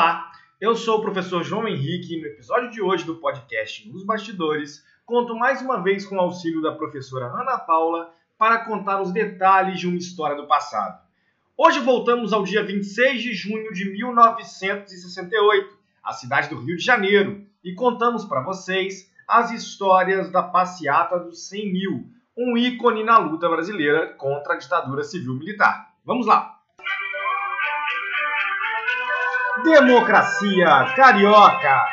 Olá, eu sou o professor João Henrique e no episódio de hoje do podcast Nos Bastidores, conto mais uma vez com o auxílio da professora Ana Paula para contar os detalhes de uma história do passado. Hoje voltamos ao dia 26 de junho de 1968, a cidade do Rio de Janeiro, e contamos para vocês as histórias da passeata dos 100 mil, um ícone na luta brasileira contra a ditadura civil-militar. Vamos lá! Democracia Carioca.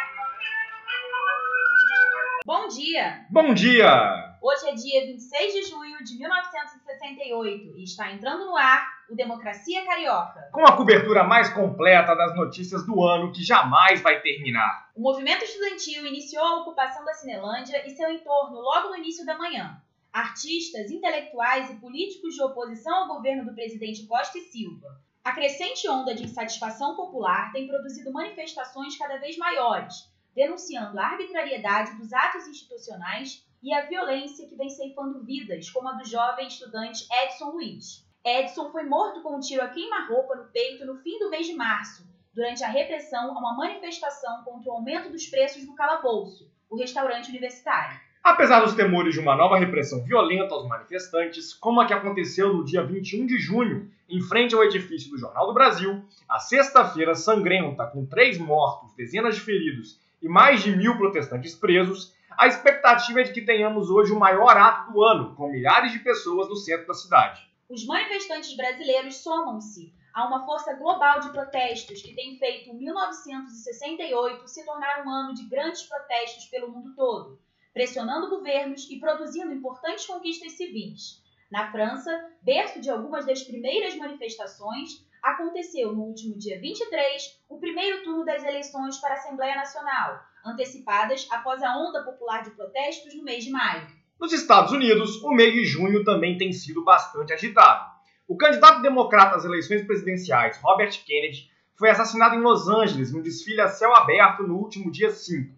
Bom dia! Bom dia! Hoje é dia 26 de junho de 1968 e está entrando no ar o Democracia Carioca. Com a cobertura mais completa das notícias do ano que jamais vai terminar. O movimento estudantil iniciou a ocupação da Cinelândia e seu entorno logo no início da manhã. Artistas, intelectuais e políticos de oposição ao governo do presidente Costa e Silva a crescente onda de insatisfação popular tem produzido manifestações cada vez maiores, denunciando a arbitrariedade dos atos institucionais e a violência que vem ceifando vidas, como a do jovem estudante Edson Luiz. Edson foi morto com um tiro a queima-roupa no peito no fim do mês de março, durante a repressão a uma manifestação contra o aumento dos preços no calabouço, o restaurante universitário. Apesar dos temores de uma nova repressão violenta aos manifestantes, como a que aconteceu no dia 21 de junho, em frente ao edifício do Jornal do Brasil, a sexta-feira sangrenta, com três mortos, dezenas de feridos e mais de mil protestantes presos, a expectativa é de que tenhamos hoje o maior ato do ano, com milhares de pessoas no centro da cidade. Os manifestantes brasileiros somam-se a uma força global de protestos que tem feito 1968 se tornar um ano de grandes protestos pelo mundo todo pressionando governos e produzindo importantes conquistas civis. Na França, berço de algumas das primeiras manifestações, aconteceu no último dia 23 o primeiro turno das eleições para a Assembleia Nacional, antecipadas após a onda popular de protestos no mês de maio. Nos Estados Unidos, o mês de junho também tem sido bastante agitado. O candidato democrata às eleições presidenciais, Robert Kennedy, foi assassinado em Los Angeles em um desfile a céu aberto no último dia 5.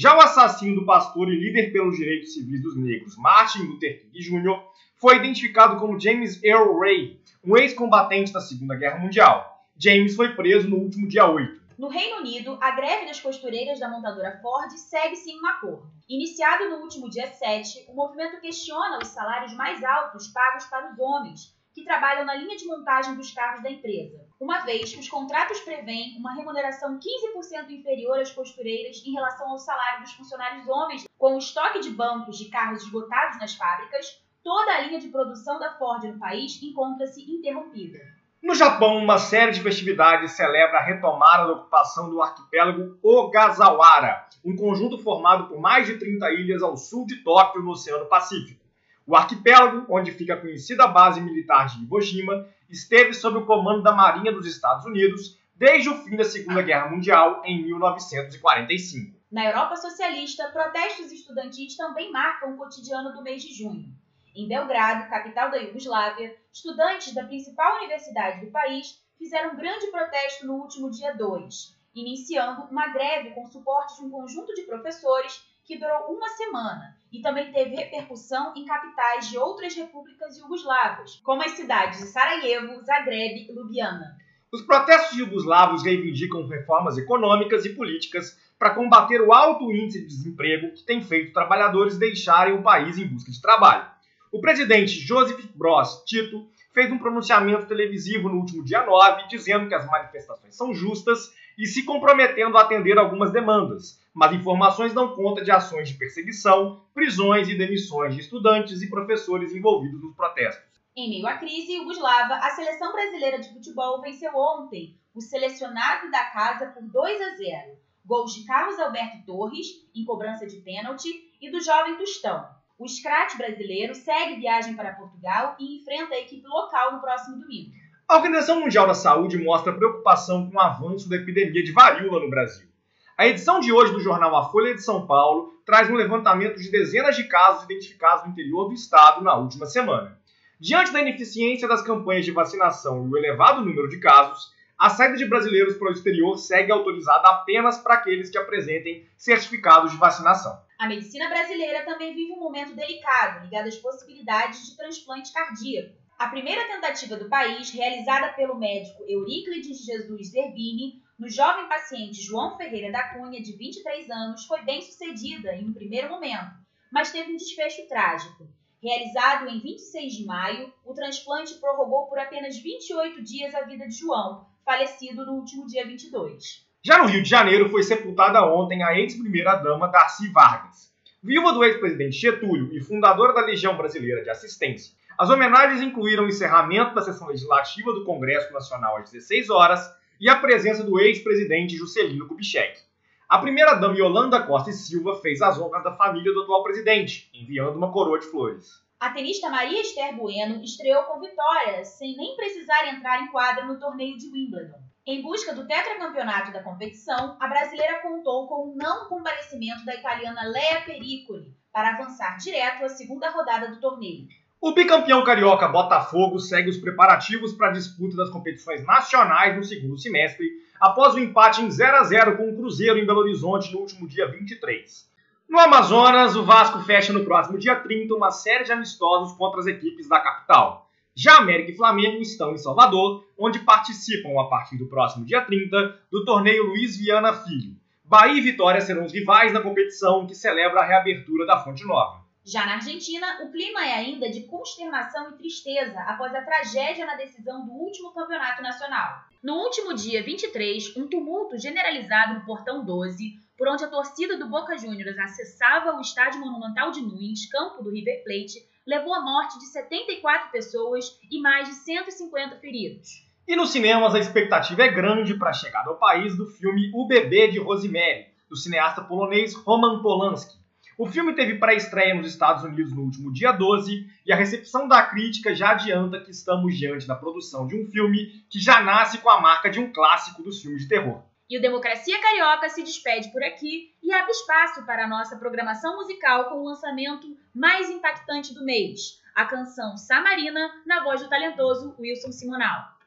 Já o assassino do pastor e líder pelos direitos civis dos negros, Martin Luther King Jr., foi identificado como James Earl Ray, um ex-combatente da Segunda Guerra Mundial. James foi preso no último dia 8. No Reino Unido, a greve das costureiras da montadora Ford segue sem um acordo. Iniciado no último dia 7, o movimento questiona os salários mais altos pagos para os homens, que trabalham na linha de montagem dos carros da empresa, uma vez que os contratos prevêem uma remuneração 15% inferior às costureiras em relação ao salário dos funcionários homens. Com o estoque de bancos de carros esgotados nas fábricas, toda a linha de produção da Ford no país encontra-se interrompida. No Japão, uma série de festividades celebra a retomada da ocupação do arquipélago Ogasawara, um conjunto formado por mais de 30 ilhas ao sul de Tóquio, no Oceano Pacífico. O arquipélago, onde fica a conhecida base militar de Iwo Jima, esteve sob o comando da Marinha dos Estados Unidos desde o fim da Segunda Guerra Mundial em 1945. Na Europa socialista, protestos estudantis também marcam o cotidiano do mês de junho. Em Belgrado, capital da Iugoslávia, estudantes da principal universidade do país fizeram um grande protesto no último dia 2, iniciando uma greve com suporte de um conjunto de professores que durou uma semana e também teve repercussão em capitais de outras repúblicas iugoslavas, como as cidades de Sarajevo, Zagreb e Ljubljana. Os protestos iugoslavos reivindicam reformas econômicas e políticas para combater o alto índice de desemprego que tem feito trabalhadores deixarem o país em busca de trabalho. O presidente Joseph Broz Tito fez um pronunciamento televisivo no último dia 9 dizendo que as manifestações são justas e se comprometendo a atender algumas demandas, mas informações dão conta de ações de perseguição, prisões e demissões de estudantes e professores envolvidos nos protestos. Em meio à crise iugoslava, a seleção brasileira de futebol venceu ontem o selecionado da casa por 2 a 0. Gols de Carlos Alberto Torres, em cobrança de pênalti, e do jovem Tostão. O Scratch brasileiro segue viagem para Portugal e enfrenta a equipe local no próximo domingo. A Organização Mundial da Saúde mostra preocupação com o avanço da epidemia de varíola no Brasil. A edição de hoje do jornal A Folha de São Paulo traz um levantamento de dezenas de casos identificados no interior do estado na última semana. Diante da ineficiência das campanhas de vacinação e o elevado número de casos, a saída de brasileiros para o exterior segue autorizada apenas para aqueles que apresentem certificados de vacinação. A medicina brasileira também vive um momento delicado ligado às possibilidades de transplante cardíaco. A primeira tentativa do país, realizada pelo médico Euríclides Jesus Zerbini, no jovem paciente João Ferreira da Cunha, de 23 anos, foi bem sucedida em um primeiro momento, mas teve um desfecho trágico. Realizado em 26 de maio, o transplante prorrogou por apenas 28 dias a vida de João, falecido no último dia 22. Já no Rio de Janeiro, foi sepultada ontem a ex-primeira-dama Darcy Vargas. Viúva do ex-presidente Getúlio e fundadora da Legião Brasileira de Assistência, as homenagens incluíram o encerramento da sessão legislativa do Congresso Nacional às 16 horas e a presença do ex-presidente Juscelino Kubitschek. A primeira-dama Yolanda Costa e Silva fez as honras da família do atual presidente, enviando uma coroa de flores. A tenista Maria Esther Bueno estreou com vitória, sem nem precisar entrar em quadra no torneio de Wimbledon. Em busca do tetracampeonato da competição, a brasileira contou com o não comparecimento da italiana Lea Pericoli para avançar direto à segunda rodada do torneio. O bicampeão carioca Botafogo segue os preparativos para a disputa das competições nacionais no segundo semestre, após o empate em 0 a 0 com o Cruzeiro em Belo Horizonte no último dia 23. No Amazonas, o Vasco fecha no próximo dia 30 uma série de amistosos contra as equipes da capital. Já América e Flamengo estão em Salvador, onde participam a partir do próximo dia 30 do torneio Luiz Viana Filho. Bahia e Vitória serão os rivais na competição que celebra a reabertura da Fonte Nova. Já na Argentina, o clima é ainda de consternação e tristeza após a tragédia na decisão do último campeonato nacional. No último dia 23, um tumulto generalizado no Portão 12, por onde a torcida do Boca Juniors acessava o Estádio Monumental de Nunes, campo do River Plate, levou à morte de 74 pessoas e mais de 150 feridos. E nos cinemas a expectativa é grande para a chegada ao país do filme O Bebê de Rosemary, do cineasta polonês Roman Polanski. O filme teve pré-estreia nos Estados Unidos no último dia 12 e a recepção da crítica já adianta que estamos diante da produção de um filme que já nasce com a marca de um clássico dos filmes de terror. E o Democracia Carioca se despede por aqui e abre espaço para a nossa programação musical com o lançamento mais impactante do mês, a canção Samarina, na voz do talentoso Wilson Simonal.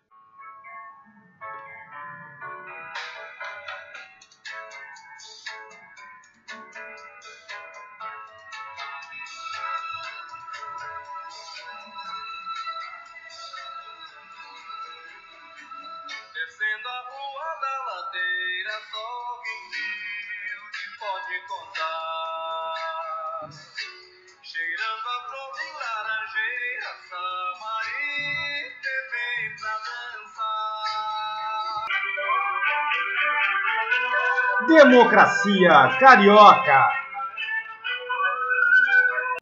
Democracia Carioca!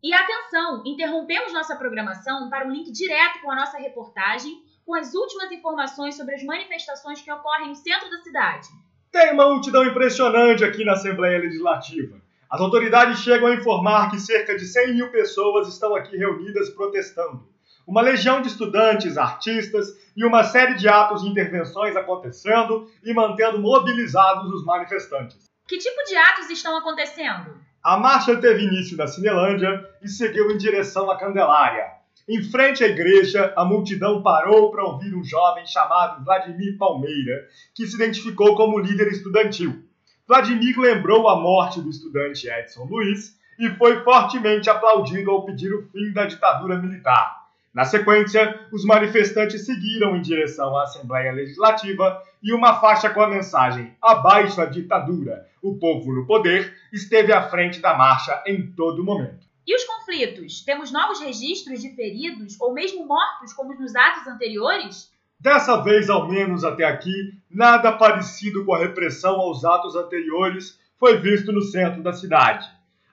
E atenção, interrompemos nossa programação para um link direto com a nossa reportagem com as últimas informações sobre as manifestações que ocorrem no centro da cidade. Tem uma multidão impressionante aqui na Assembleia Legislativa. As autoridades chegam a informar que cerca de 100 mil pessoas estão aqui reunidas protestando. Uma legião de estudantes, artistas e uma série de atos e intervenções acontecendo e mantendo mobilizados os manifestantes. Que tipo de atos estão acontecendo? A marcha teve início na Cinelândia e seguiu em direção à Candelária. Em frente à igreja, a multidão parou para ouvir um jovem chamado Vladimir Palmeira, que se identificou como líder estudantil. Vladimir lembrou a morte do estudante Edson Luiz e foi fortemente aplaudido ao pedir o fim da ditadura militar. Na sequência, os manifestantes seguiram em direção à Assembleia Legislativa e uma faixa com a mensagem Abaixo a ditadura, o povo no poder, esteve à frente da marcha em todo momento. E os conflitos? Temos novos registros de feridos ou mesmo mortos como nos atos anteriores? Dessa vez, ao menos até aqui, nada parecido com a repressão aos atos anteriores foi visto no centro da cidade.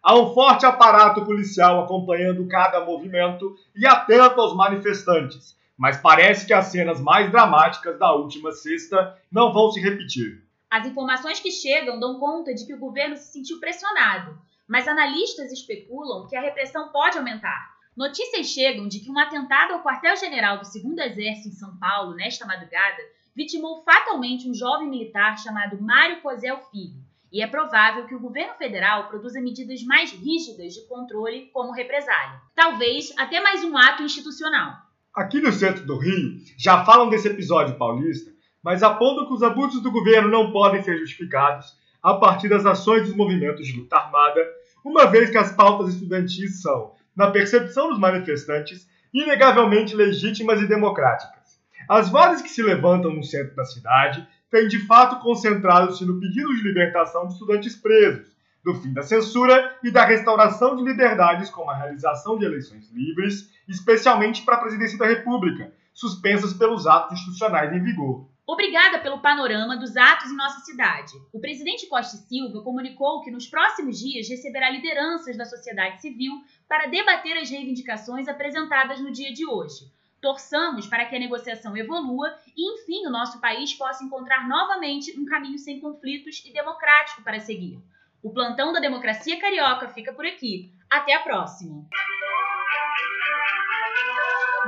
Há um forte aparato policial acompanhando cada movimento e atento aos manifestantes, mas parece que as cenas mais dramáticas da última sexta não vão se repetir. As informações que chegam dão conta de que o governo se sentiu pressionado mas analistas especulam que a repressão pode aumentar. Notícias chegam de que um atentado ao quartel-general do 2 Exército em São Paulo, nesta madrugada, vitimou fatalmente um jovem militar chamado Mário Cozel Filho, e é provável que o governo federal produza medidas mais rígidas de controle como represália. Talvez até mais um ato institucional. Aqui no centro do Rio, já falam desse episódio paulista, mas apontam que os abusos do governo não podem ser justificados a partir das ações dos movimentos de luta armada, uma vez que as pautas estudantis são, na percepção dos manifestantes, inegavelmente legítimas e democráticas. As vozes que se levantam no centro da cidade tem de fato concentrado-se no pedido de libertação de estudantes presos, do fim da censura e da restauração de liberdades, como a realização de eleições livres, especialmente para a presidência da República, suspensas pelos atos institucionais em vigor. Obrigada pelo panorama dos atos em nossa cidade. O presidente Costa Silva comunicou que nos próximos dias receberá lideranças da sociedade civil para debater as reivindicações apresentadas no dia de hoje. Torçamos para que a negociação evolua e, enfim, o nosso país possa encontrar novamente um caminho sem conflitos e democrático para seguir. O plantão da democracia carioca fica por aqui. Até a próxima.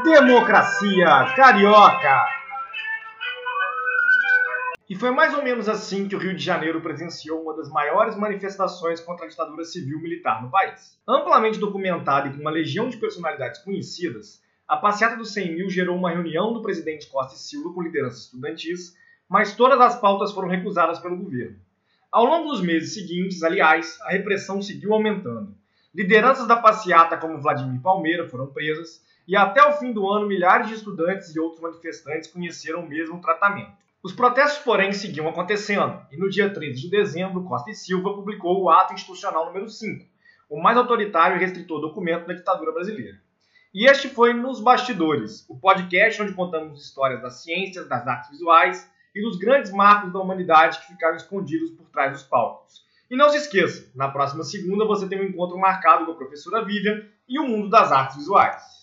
Democracia carioca. E foi mais ou menos assim que o Rio de Janeiro presenciou uma das maiores manifestações contra a ditadura civil-militar no país. Amplamente documentada e com uma legião de personalidades conhecidas, a passeata dos 100 mil gerou uma reunião do presidente Costa e Silva com lideranças estudantis, mas todas as pautas foram recusadas pelo governo. Ao longo dos meses seguintes, aliás, a repressão seguiu aumentando. Lideranças da passeata, como Vladimir Palmeira, foram presas, e até o fim do ano, milhares de estudantes e outros manifestantes conheceram o mesmo tratamento. Os protestos, porém, seguiam acontecendo, e no dia 13 de dezembro, Costa e Silva publicou o Ato Institucional número 5, o mais autoritário e restritor documento da ditadura brasileira. E este foi Nos Bastidores, o podcast onde contamos histórias das ciências, das artes visuais e dos grandes marcos da humanidade que ficaram escondidos por trás dos palcos. E não se esqueça, na próxima segunda você tem um encontro marcado com a professora Vivian e o mundo das artes visuais.